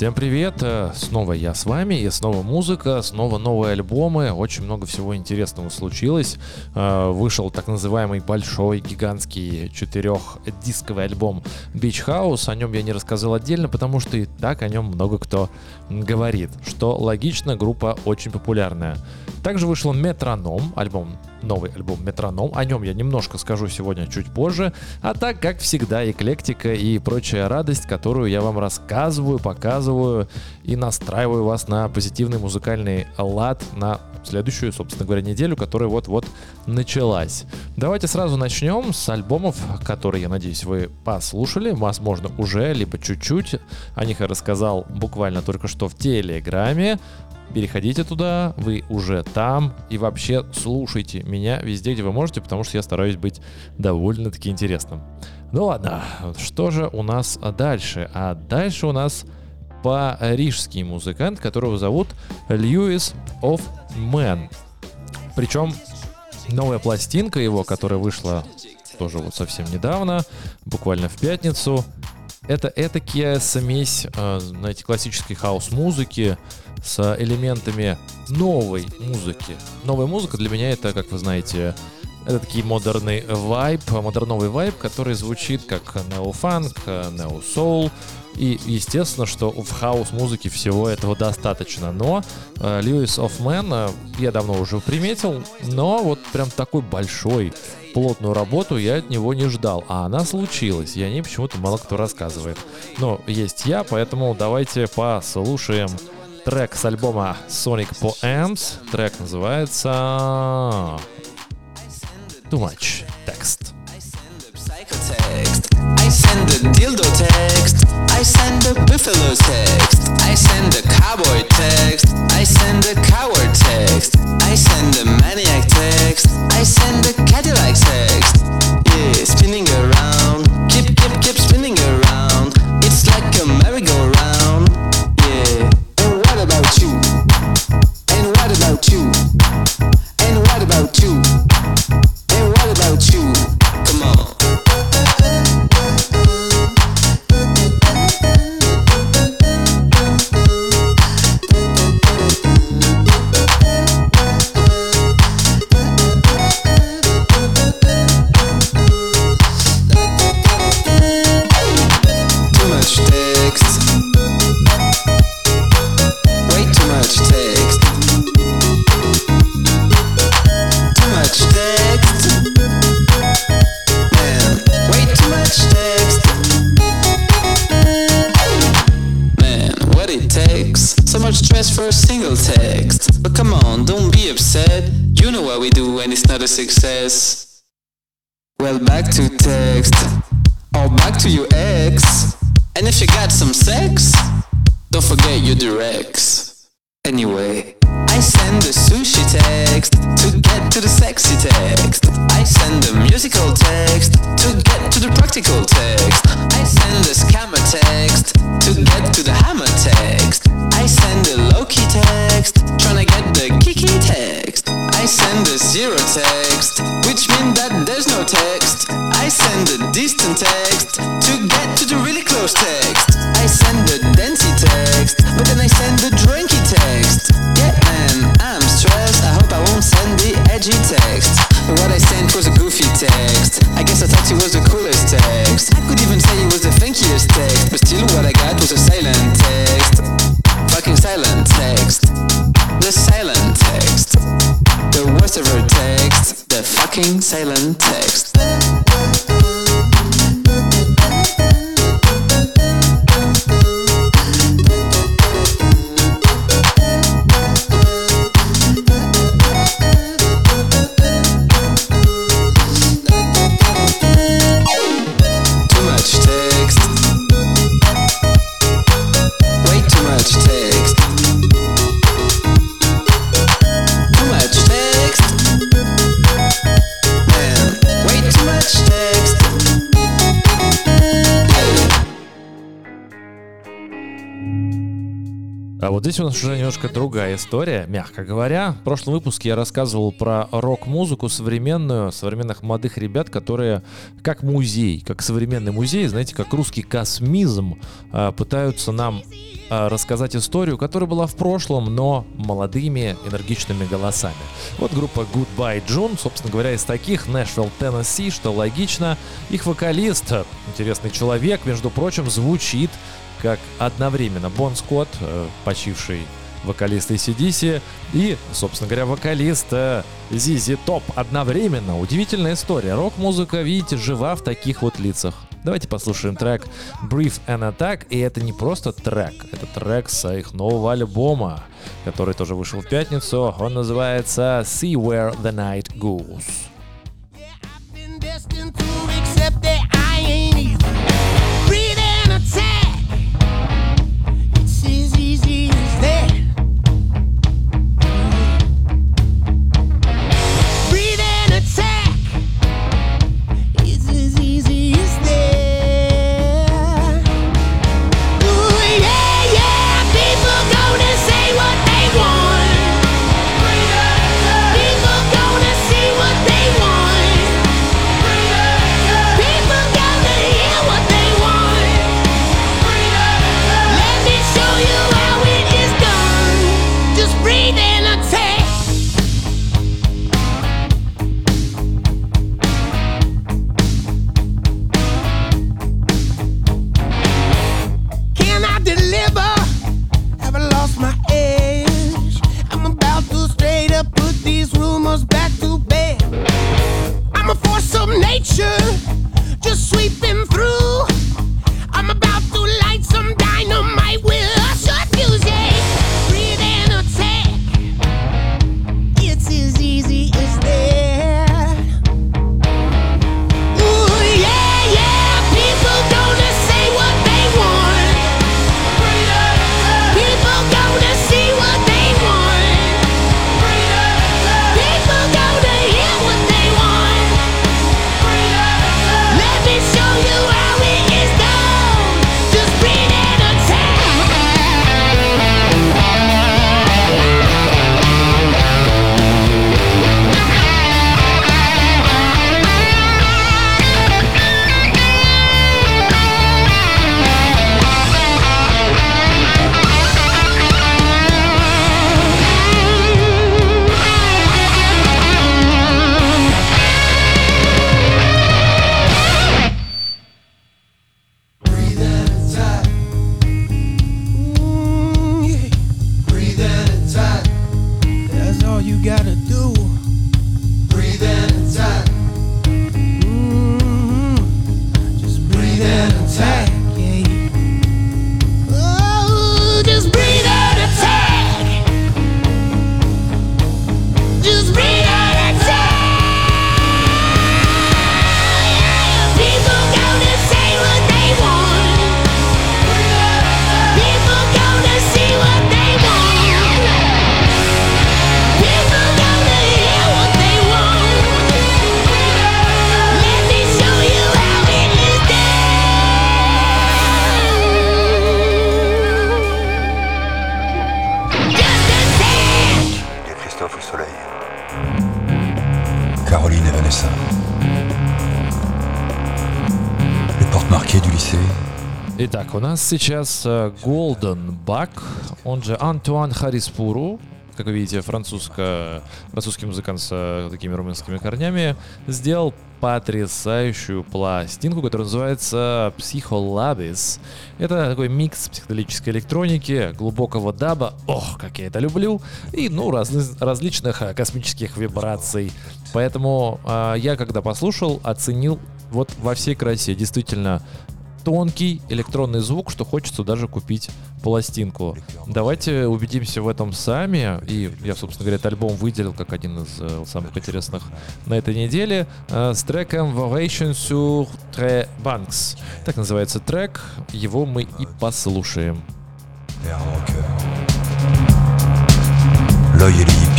Всем привет! Э, снова я с вами, и снова музыка, снова новые альбомы. Очень много всего интересного случилось. Э, вышел так называемый большой, гигантский четырехдисковый альбом Beach House. О нем я не рассказал отдельно, потому что и так о нем много кто говорит. Что логично, группа очень популярная. Также вышел Метроном, альбом, новый альбом Метроном. О нем я немножко скажу сегодня чуть позже. А так, как всегда, эклектика и прочая радость, которую я вам рассказываю, показываю и настраиваю вас на позитивный музыкальный лад на следующую, собственно говоря, неделю, которая вот-вот началась. Давайте сразу начнем с альбомов, которые, я надеюсь, вы послушали, возможно, уже, либо чуть-чуть. О них я рассказал буквально только что в Телеграме переходите туда, вы уже там, и вообще слушайте меня везде, где вы можете, потому что я стараюсь быть довольно-таки интересным. Ну ладно, что же у нас дальше? А дальше у нас парижский музыкант, которого зовут Lewis OfMan. Причем новая пластинка его, которая вышла тоже вот совсем недавно, буквально в пятницу, это этакая смесь, э, знаете, классической хаус-музыки с элементами новой музыки. Новая музыка для меня это, как вы знаете, это такие модерный вайб, модерновый вайб, который звучит как неофанк, неосоул, и естественно, что в хаус-музыке всего этого достаточно. Но Lewis OfMan я давно уже приметил, но вот прям такой большой, плотную работу я от него не ждал. А она случилась, и о ней почему-то мало кто рассказывает. Но есть я, поэтому давайте послушаем трек с альбома Sonic Poems. Трек называется Too Much Text. I send a dildo text. I send a buffalo text. I send a cowboy text. I send a coward text. I send a maniac text. I send a Cadillac text. Yeah, spinning around. What it takes. So much stress for a single text. But come on, don't be upset. You know what we do when it's not a success. Well, back to text. Or back to your ex. And if you got some sex, don't forget your directs. Anyway, I send the sushi text to get to the sexy text. I send the musical text to get to the practical text. I send the scammer text to get to the hammer. I send a low-key text trying to get the kiki text. I send a zero text, which means that there's no text. I send a distant text to get to the really close text. I send a dancey text, but then I send a drinky text. Yeah, man, I'm stressed. I hope I won't send the edgy text. But what I sent was a goofy text. I guess I thought it was the coolest text. I could even say it was the funkiest text, but still what I got was a fucking silent text. А вот здесь у нас уже немножко другая история, мягко говоря. В прошлом выпуске я рассказывал про рок-музыку современную, современных молодых ребят, которые как музей, как современный музей, знаете, как русский космизм, а, пытаются нам а, рассказать историю, которая была в прошлом, но молодыми, энергичными голосами. Вот группа Goodbye June, собственно говоря, из таких Nashville, Tennessee, что логично. Их вокалист, интересный человек, между прочим, звучит как одновременно Бон Скотт, э, почивший вокалист ACDC, и, собственно говоря, вокалист Зизи Топ одновременно. Удивительная история. Рок-музыка, видите, жива в таких вот лицах. Давайте послушаем трек Brief and Attack. И это не просто трек, это трек с их нового альбома, который тоже вышел в пятницу. Он называется See Where the Night Goes. у сейчас э, Golden Buck, он же Антуан Хариспуру, как вы видите, французско, французский музыкант с э, такими румынскими корнями, сделал потрясающую пластинку, которая называется Psycholabis. Это такой микс психоделической электроники, глубокого даба, ох, как я это люблю, и, ну, раз, различных э, космических вибраций. Поэтому э, я, когда послушал, оценил вот во всей красе. Действительно, тонкий электронный звук, что хочется даже купить пластинку. Давайте убедимся в этом сами. И я, собственно говоря, этот альбом выделил как один из э, самых интересных на этой неделе э, с треком Vovation sur Tre Banks. Так называется трек. Его мы и послушаем. L'œil et les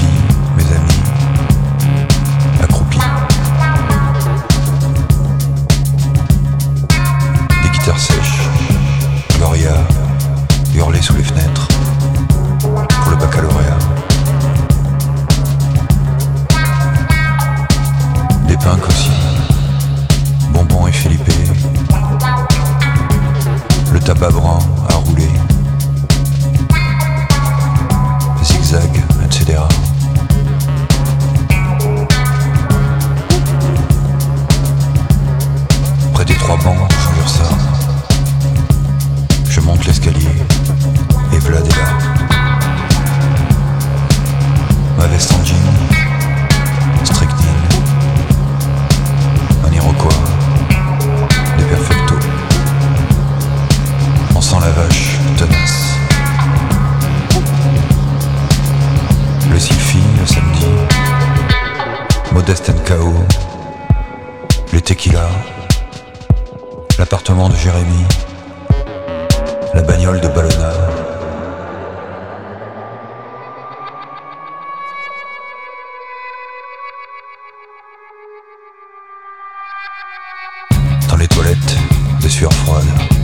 sueur froide.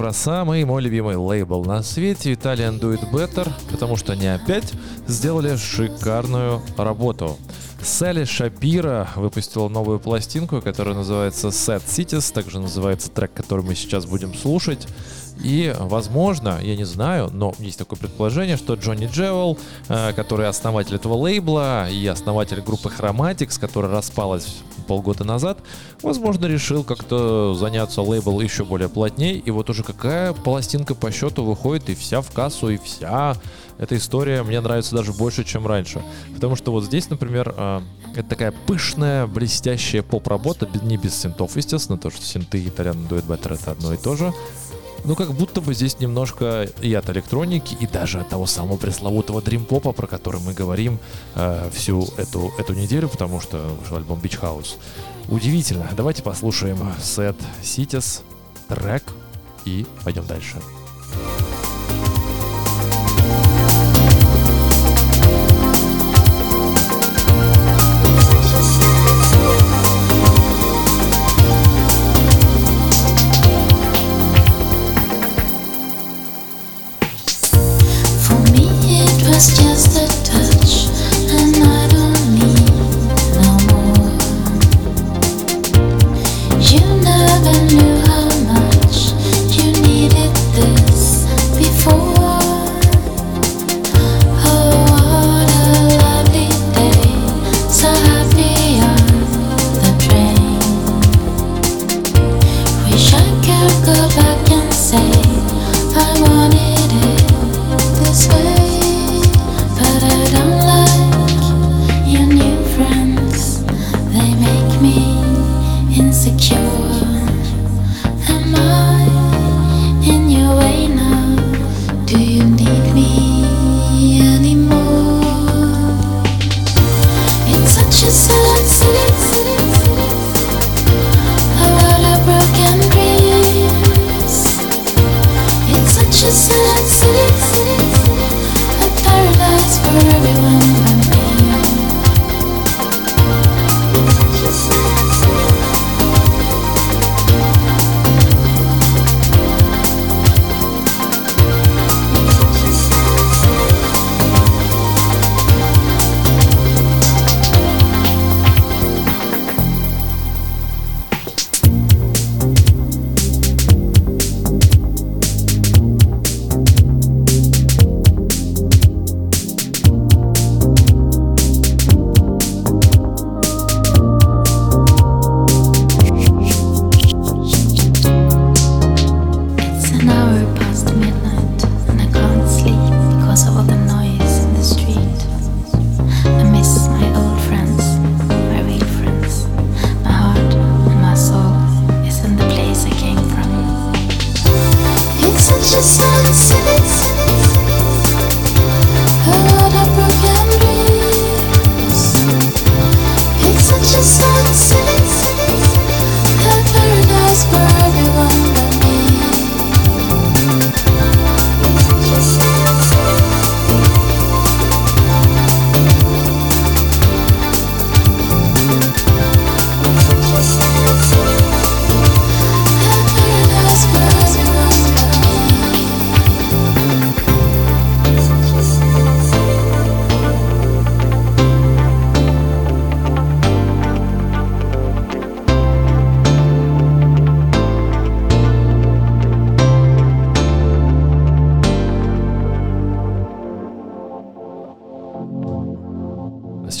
Про самый мой любимый лейбл на свете Italian Do It Better, потому что они опять сделали шикарную работу. Салли Шапира выпустила новую пластинку, которая называется Sad Cities, также называется трек, который мы сейчас будем слушать. И, возможно, я не знаю, но есть такое предположение, что Джонни Джевел, э, который основатель этого лейбла и основатель группы Chromatics, которая распалась полгода назад, возможно, решил как-то заняться лейбл еще более плотней. И вот уже какая пластинка по счету выходит, и вся в кассу, и вся эта история мне нравится даже больше, чем раньше. Потому что вот здесь, например, э, это такая пышная, блестящая поп-работа, не без синтов, естественно, то, что синты и Итальян дует беттер это одно и то же. Ну, как будто бы здесь немножко и от электроники, и даже от того самого пресловутого дрим-попа, про который мы говорим э, всю эту, эту неделю, потому что вышел альбом Beach House. Удивительно. Давайте послушаем сет Cities, трек, и пойдем дальше. For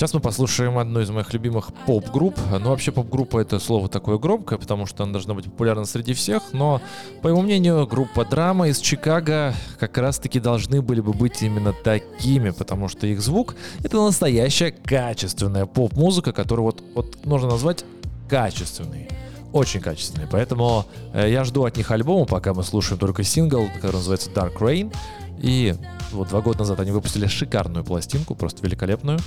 сейчас мы послушаем одну из моих любимых поп-групп. Ну, вообще, поп-группа — это слово такое громкое, потому что она должна быть популярна среди всех, но, по его мнению, группа Драма из Чикаго как раз-таки должны были бы быть именно такими, потому что их звук — это настоящая качественная поп-музыка, которую вот, вот нужно назвать качественной очень качественные. Поэтому э, я жду от них альбома, пока мы слушаем только сингл, который называется Dark Rain. И вот два года назад они выпустили шикарную пластинку, просто великолепную.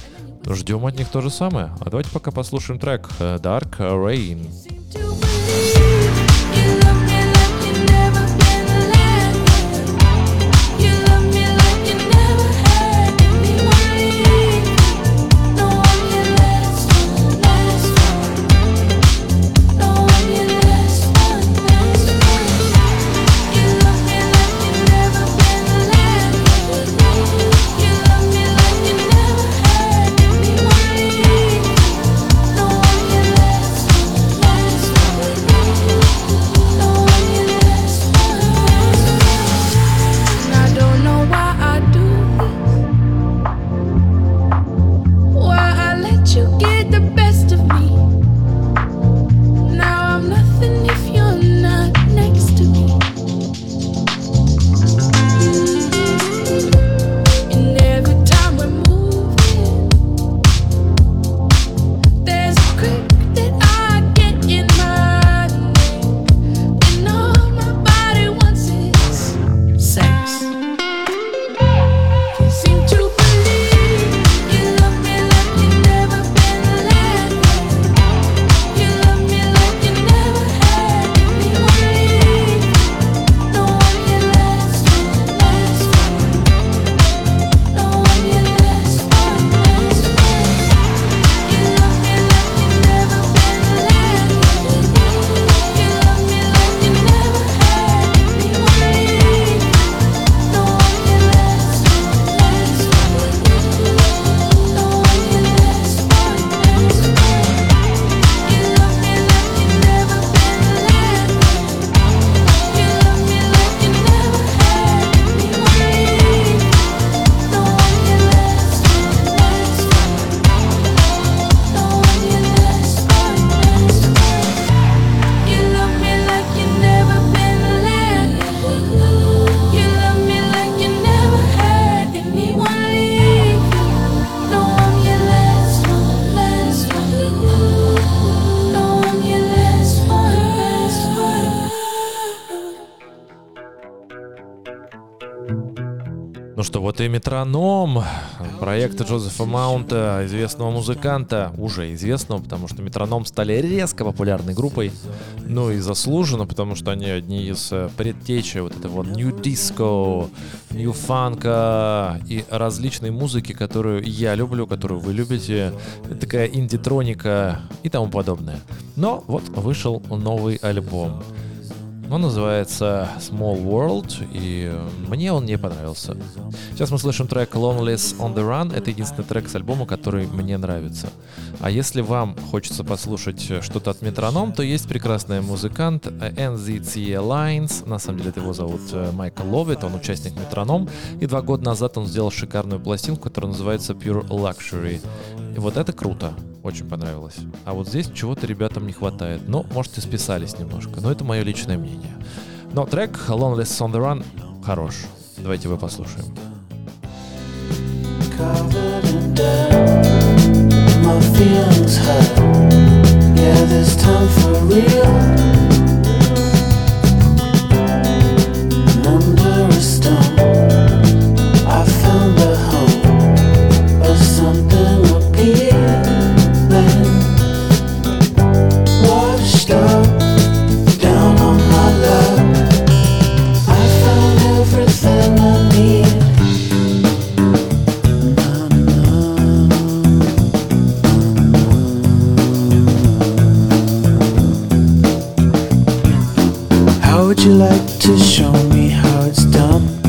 Ждем от них то же самое. А давайте пока послушаем трек э, Dark Rain. Вот и метроном проекта Джозефа Маунта, известного музыканта, уже известного, потому что метроном стали резко популярной группой. Ну и заслуженно, потому что они одни из э, предтечей вот этого New Disco, New Funk и различной музыки, которую я люблю, которую вы любите. Такая инди-троника и тому подобное. Но вот вышел новый альбом. Он называется Small World, и мне он не понравился. Сейчас мы слышим трек Loneless on the Run. Это единственный трек с альбома, который мне нравится. А если вам хочется послушать что-то от Метроном, то есть прекрасный музыкант NZT Alliance. На самом деле его зовут э, Майкл Ловит, он участник Метроном. И два года назад он сделал шикарную пластинку, которая называется Pure Luxury. И вот это круто, очень понравилось. А вот здесь чего-то ребятам не хватает. Ну, может, и списались немножко, но это мое личное мнение. Но трек Loneless on the Run хорош. Давайте его послушаем. Yeah, this time for real. Would you like to show me how it's done?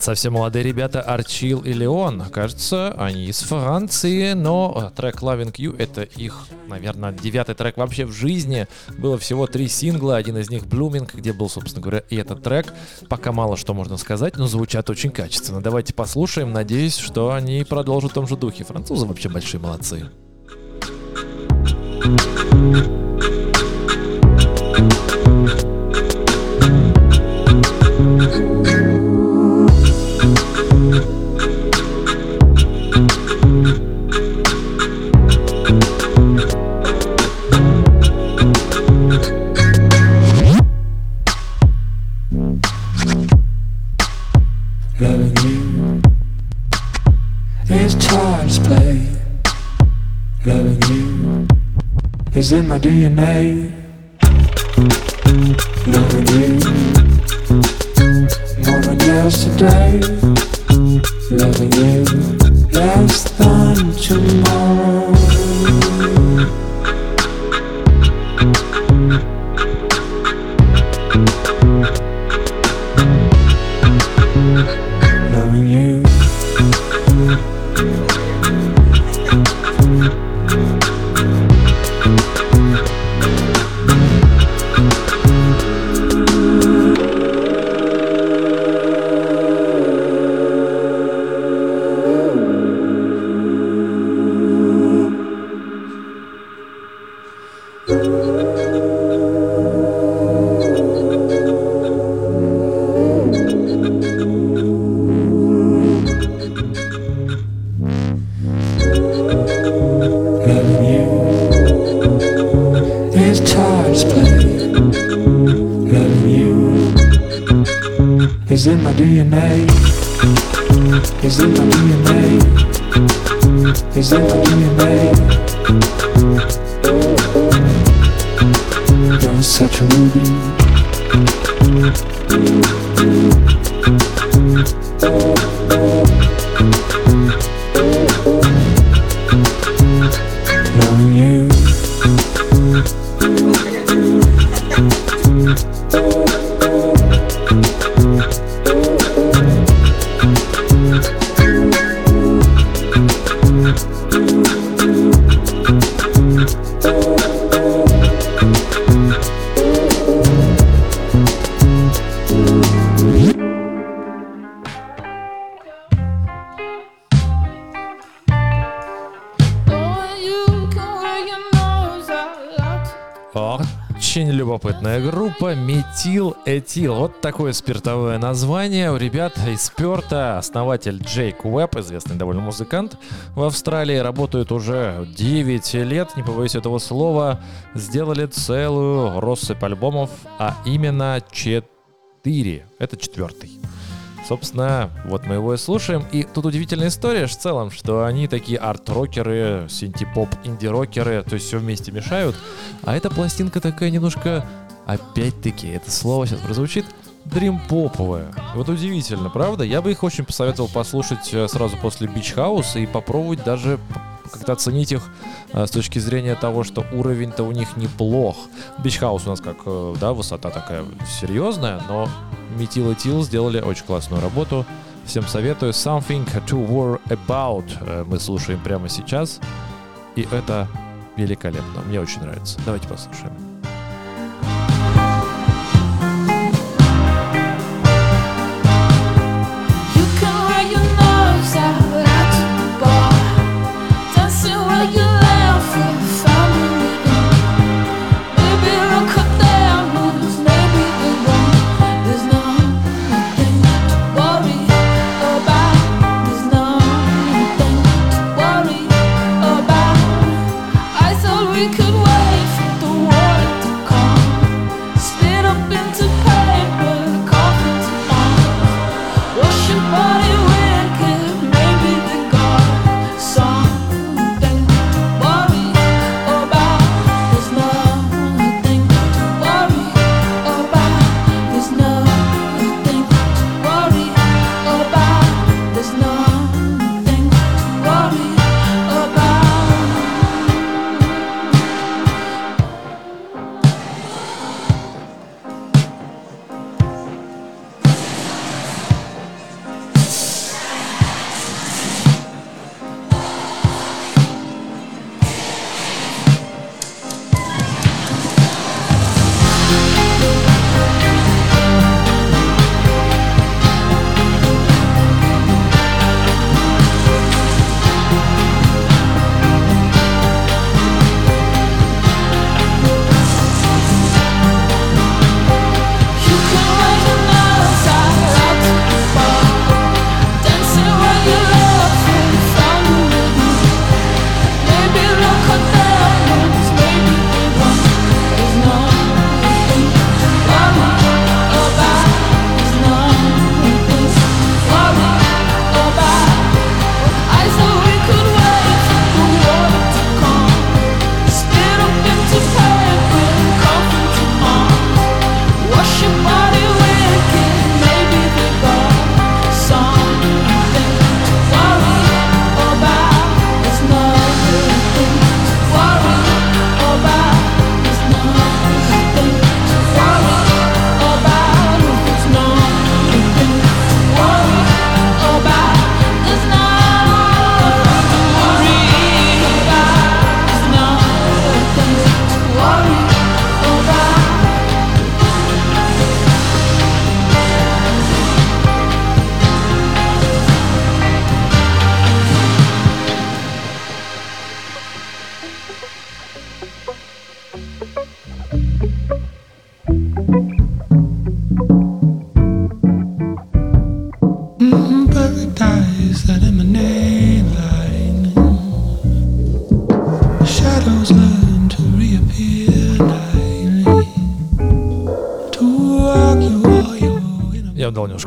Это совсем молодые ребята Арчил и Леон. Кажется, они из Франции, но трек Loving You — это их, наверное, девятый трек вообще в жизни. Было всего три сингла, один из них Blooming, где был, собственно говоря, и этот трек. Пока мало что можно сказать, но звучат очень качественно. Давайте послушаем, надеюсь, что они продолжат в том же духе. Французы вообще большие молодцы. Loving in my DNA. Loving you more than yesterday. Loving you less than tomorrow. Любопытная группа Метил Этил. Вот такое спиртовое название. У ребят из Перта основатель Джейк Уэбб, известный довольно музыкант в Австралии, работают уже 9 лет, не побоюсь этого слова. Сделали целую россыпь альбомов, а именно 4. Это четвертый. Собственно, вот мы его и слушаем. И тут удивительная история в целом, что они такие арт-рокеры, синти-поп, инди-рокеры, то есть все вместе мешают. А эта пластинка такая немножко, опять-таки, это слово сейчас прозвучит, дрим-поповая. Вот удивительно, правда? Я бы их очень посоветовал послушать э, сразу после Beach House и попробовать даже как-то оценить их э, с точки зрения того, что уровень-то у них неплох. House у нас как, э, да, высота такая серьезная, но Метил и Тил сделали очень классную работу. Всем советую. Something to War About э, мы слушаем прямо сейчас. И это великолепно. Мне очень нравится. Давайте послушаем.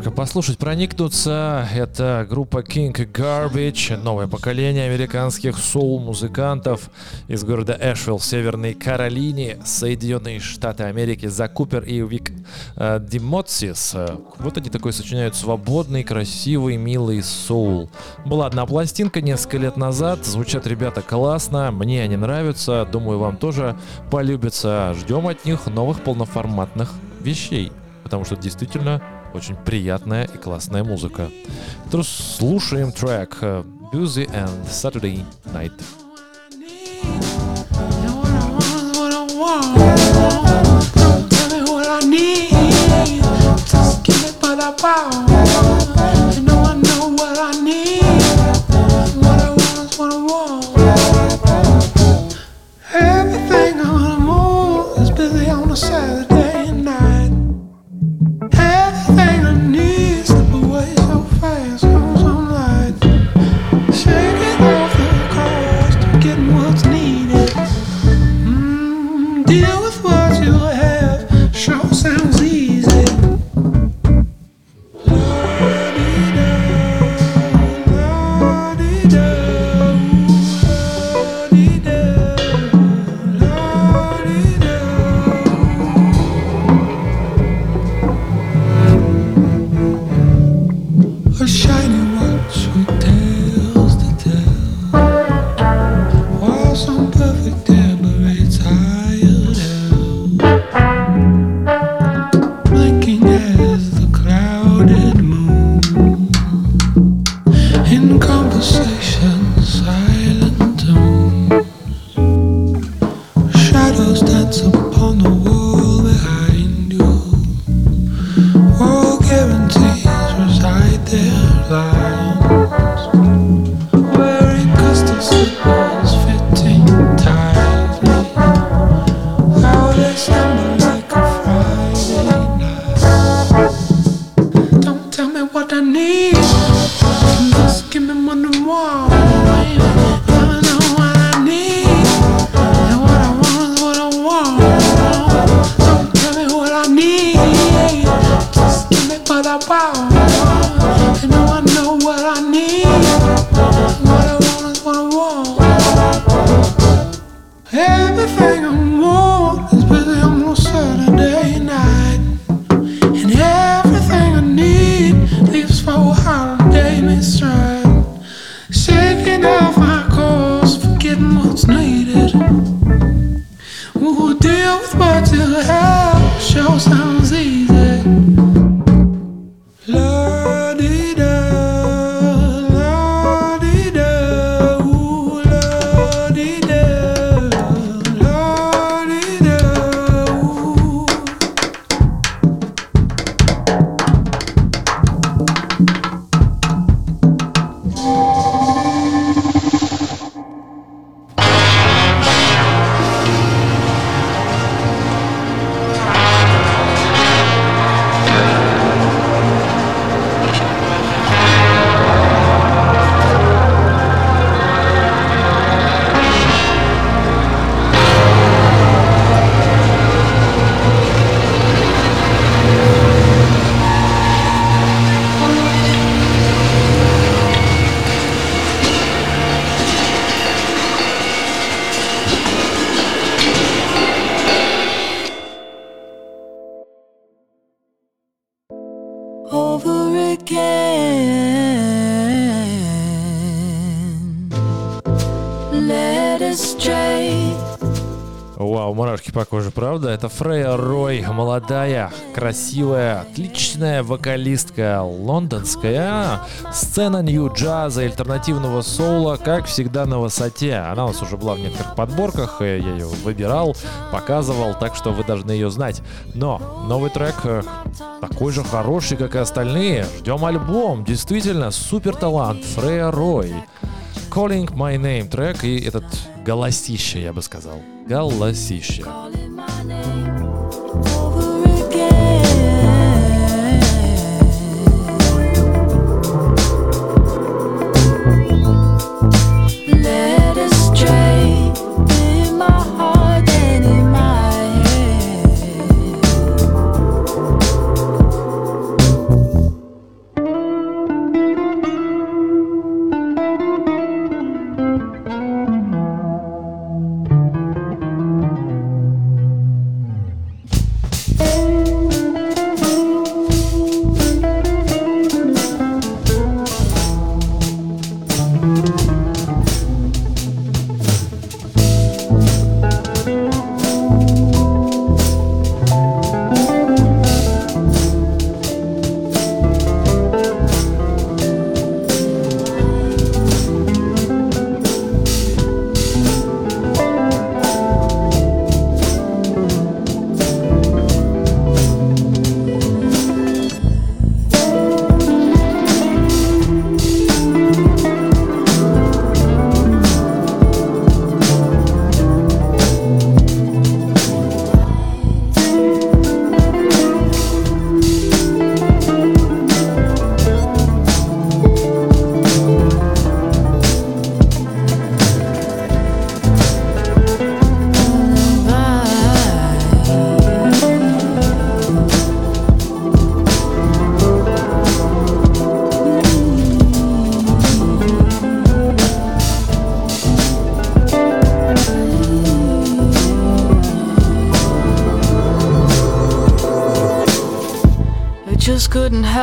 Немножко послушать, проникнуться. Это группа King Garbage, новое поколение американских соул-музыкантов из города Эшвилл в Северной Каролине, Соединенные Штаты Америки, за Купер и Вик э. Вот они такой сочиняют свободный, красивый, милый соул. Была одна пластинка несколько лет назад, звучат ребята классно, мне они нравятся, думаю, вам тоже полюбятся. Ждем от них новых полноформатных вещей потому что действительно очень приятная и классная музыка. Слушаем трек э, Busy and Saturday Night. You know I know what I need, what I want, what I want. Правда? Это Фрея Рой, молодая, красивая, отличная вокалистка, лондонская. Сцена нью-джаза, альтернативного соула, как всегда на высоте. Она у нас уже была в некоторых подборках, я ее выбирал, показывал, так что вы должны ее знать. Но новый трек э, такой же хороший, как и остальные. Ждем альбом, действительно, супер талант, Фрея Рой. Calling My Name трек и этот голосище, я бы сказал. Голосище. Calling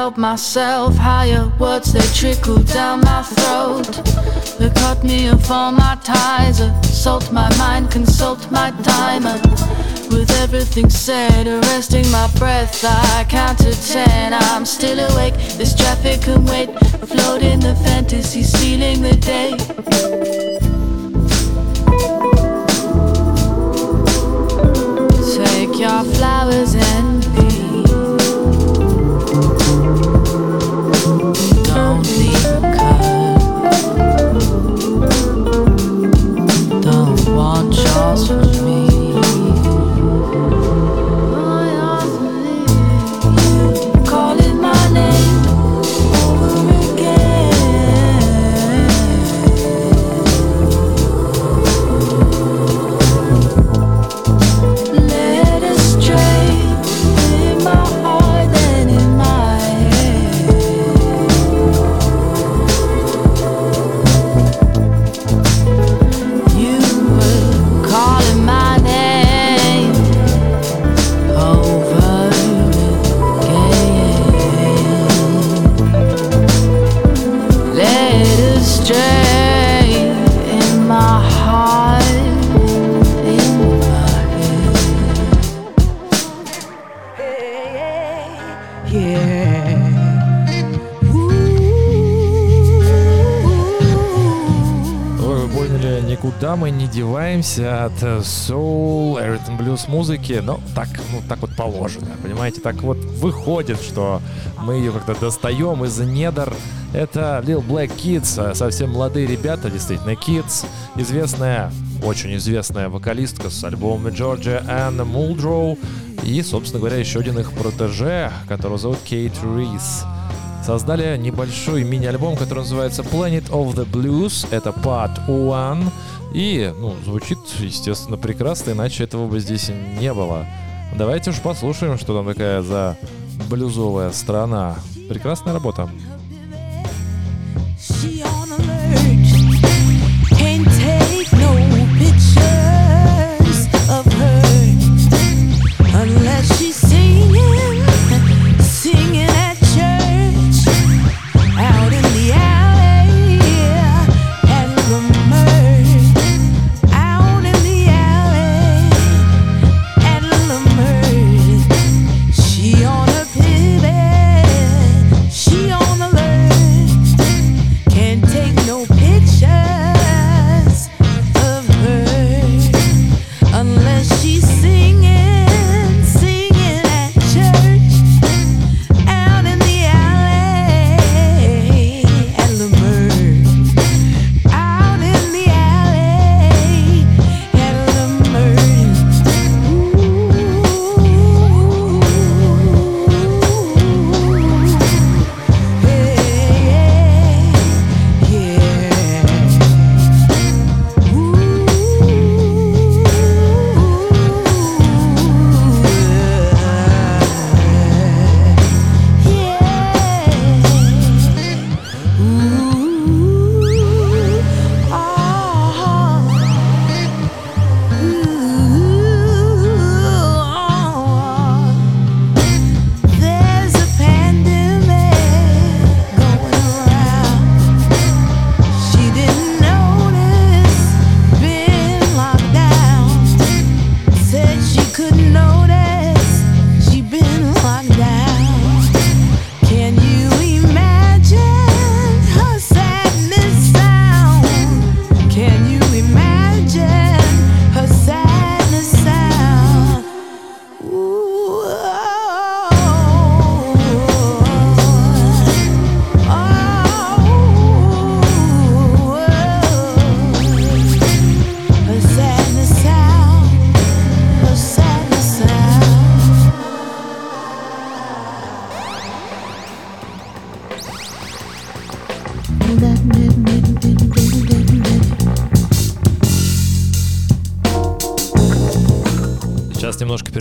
help myself. Higher words they trickled down my throat. They cut me off all my ties. Assault my mind, consult my timer. With everything said, arresting my breath, I count to ten. I'm still awake. This traffic can wait. Float in the fantasy, stealing the day. Take your flowers and lost. Деваемся от э, soul, rhythm blues музыки, но так, ну, так вот положено, понимаете, так вот выходит, что мы ее как-то достаем из недр. Это Lil Black Kids, э, совсем молодые ребята, действительно, Kids, известная, очень известная вокалистка с альбомом Georgia Ann Muldrow и, собственно говоря, еще один их протеже, которого зовут Кейт Рис создали небольшой мини-альбом, который называется Planet of the Blues. Это Part One. И, ну, звучит, естественно, прекрасно, иначе этого бы здесь не было. Давайте уж послушаем, что там такая за блюзовая страна. Прекрасная работа.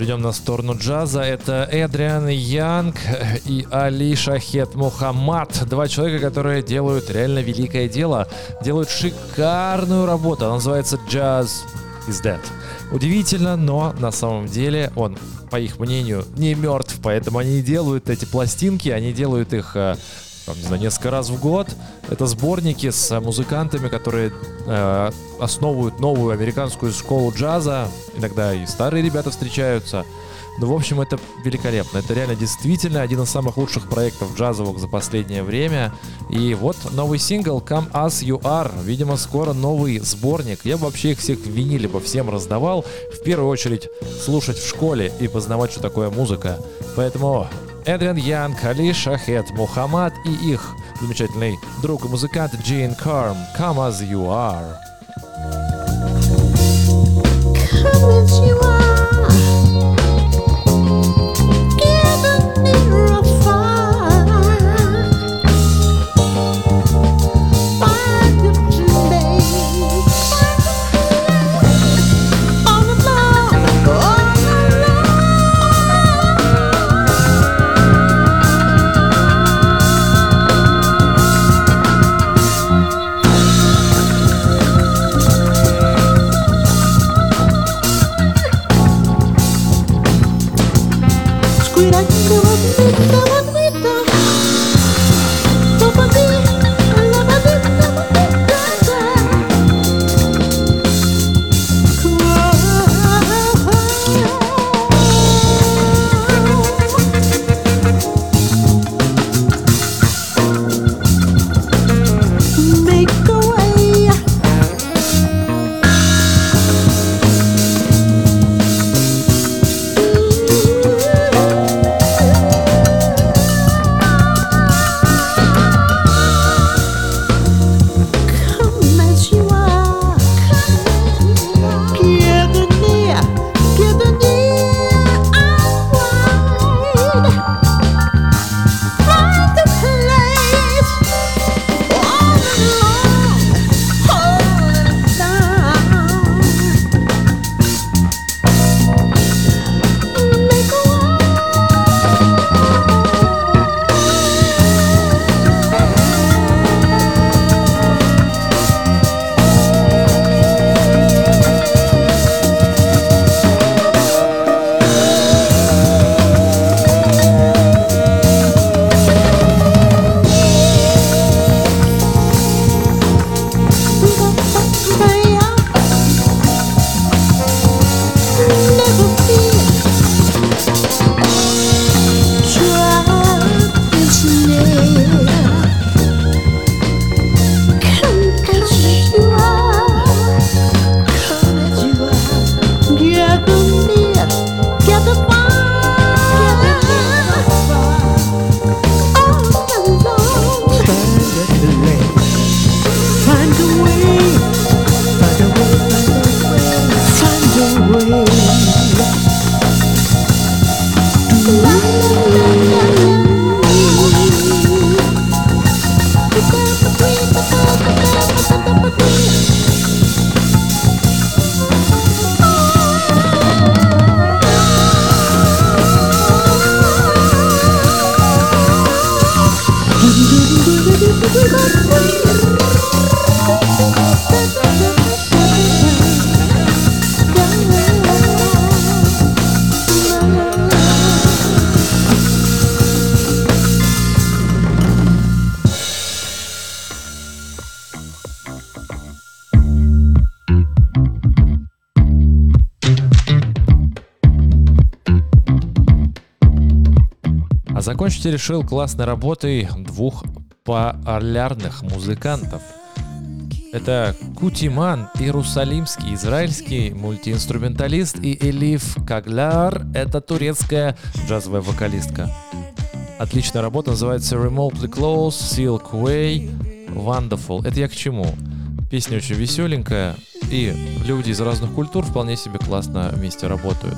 Перейдем на сторону джаза. Это Эдриан Янг и Али Шахет Мухаммад. Два человека, которые делают реально великое дело. Делают шикарную работу. Она называется джаз is Dead. Удивительно, но на самом деле он, по их мнению, не мертв, поэтому они делают эти пластинки, они делают их э, там, не знаю, несколько раз в год. Это сборники с музыкантами, которые э, основывают новую американскую школу джаза. Иногда и старые ребята встречаются. Ну, в общем, это великолепно. Это реально действительно один из самых лучших проектов джазовых за последнее время. И вот новый сингл Come As You Are. Видимо, скоро новый сборник. Я бы вообще их всех в виниле бы всем раздавал. В первую очередь слушать в школе и познавать, что такое музыка. Поэтому Эдриан Янг, Али Шахет, Мухаммад и их замечательный друг и музыкант Джейн Карм Come As You Are. Come as you are. Lagundir Я решил классной работой двух полярных музыкантов. Это Кутиман, иерусалимский, израильский мультиинструменталист, и Элиф Кагляр, это турецкая джазовая вокалистка. Отличная работа, называется Remotely Close, Silk Way, Wonderful. Это я к чему? Песня очень веселенькая, и люди из разных культур вполне себе классно вместе работают.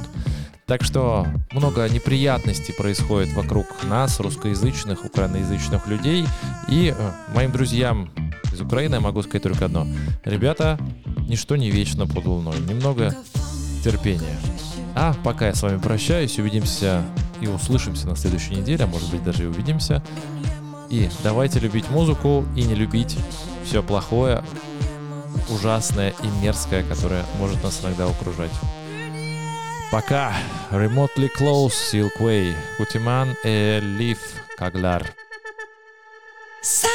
Так что много неприятностей происходит вокруг нас, русскоязычных, украиноязычных людей. И э, моим друзьям из Украины могу сказать только одно. Ребята, ничто не вечно под луной. Немного терпения. А пока я с вами прощаюсь, увидимся и услышимся на следующей неделе, а может быть даже и увидимся. И давайте любить музыку и не любить все плохое ужасное и мерзкое, которое может нас иногда окружать. Пока. Remotely close, Silkway. Кутиман и Лив Кагляр. Sound